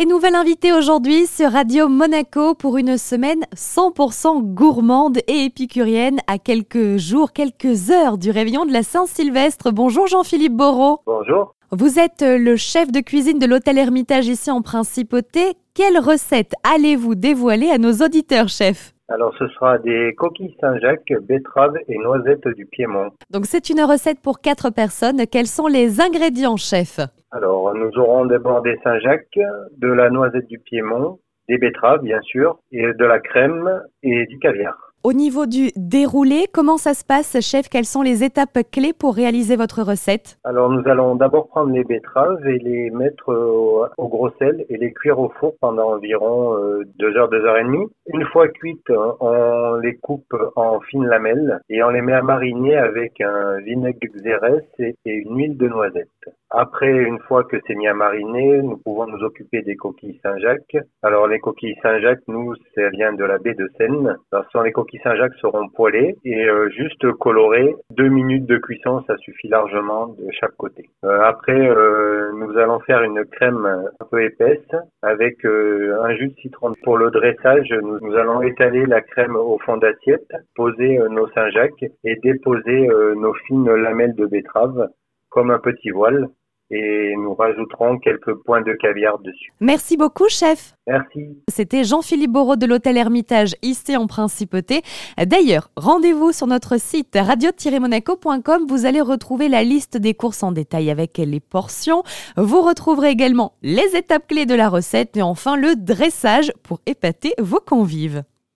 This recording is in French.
Et nouvelle invitée aujourd'hui sur Radio Monaco pour une semaine 100% gourmande et épicurienne à quelques jours, quelques heures du réveillon de la Saint-Sylvestre. Bonjour Jean-Philippe Borot. Bonjour. Vous êtes le chef de cuisine de l'hôtel Hermitage ici en Principauté. Quelle recette allez-vous dévoiler à nos auditeurs, chef? Alors, ce sera des coquilles Saint-Jacques, betteraves et noisettes du Piémont. Donc, c'est une recette pour quatre personnes. Quels sont les ingrédients, chef? Nous aurons d'abord des Saint-Jacques, de la noisette du Piémont, des betteraves, bien sûr, et de la crème et du caviar. Au niveau du déroulé, comment ça se passe, chef? Quelles sont les étapes clés pour réaliser votre recette? Alors, nous allons d'abord prendre les betteraves et les mettre au, gros sel et les cuire au four pendant environ 2 heures, 2 heures et demie. Une fois cuites, on les coupe en fines lamelles et on les met à mariner avec un vinaigre xérès et une huile de noisette. Après, une fois que c'est mis à mariner, nous pouvons nous occuper des coquilles Saint-Jacques. Alors, les coquilles Saint-Jacques, nous, ça vient de la baie de Seine. Ce sont les coquilles Saint-Jacques seront poêlées et euh, juste colorées. Deux minutes de cuisson, ça suffit largement de chaque côté. Euh, après, euh, nous allons faire une crème un peu épaisse avec un jus de citron. Pour le dressage, nous, nous allons étaler la crème au fond d'assiette, poser nos Saint-Jacques et déposer nos fines lamelles de betterave comme un petit voile et nous rajouterons quelques points de caviar dessus. Merci beaucoup, chef. Merci. C'était Jean-Philippe Borot de l'hôtel Hermitage ici en Principauté. D'ailleurs, rendez-vous sur notre site radio-monaco.com. Vous allez retrouver la liste des courses en détail avec les portions. Vous retrouverez également les étapes clés de la recette et enfin le dressage pour épater vos convives.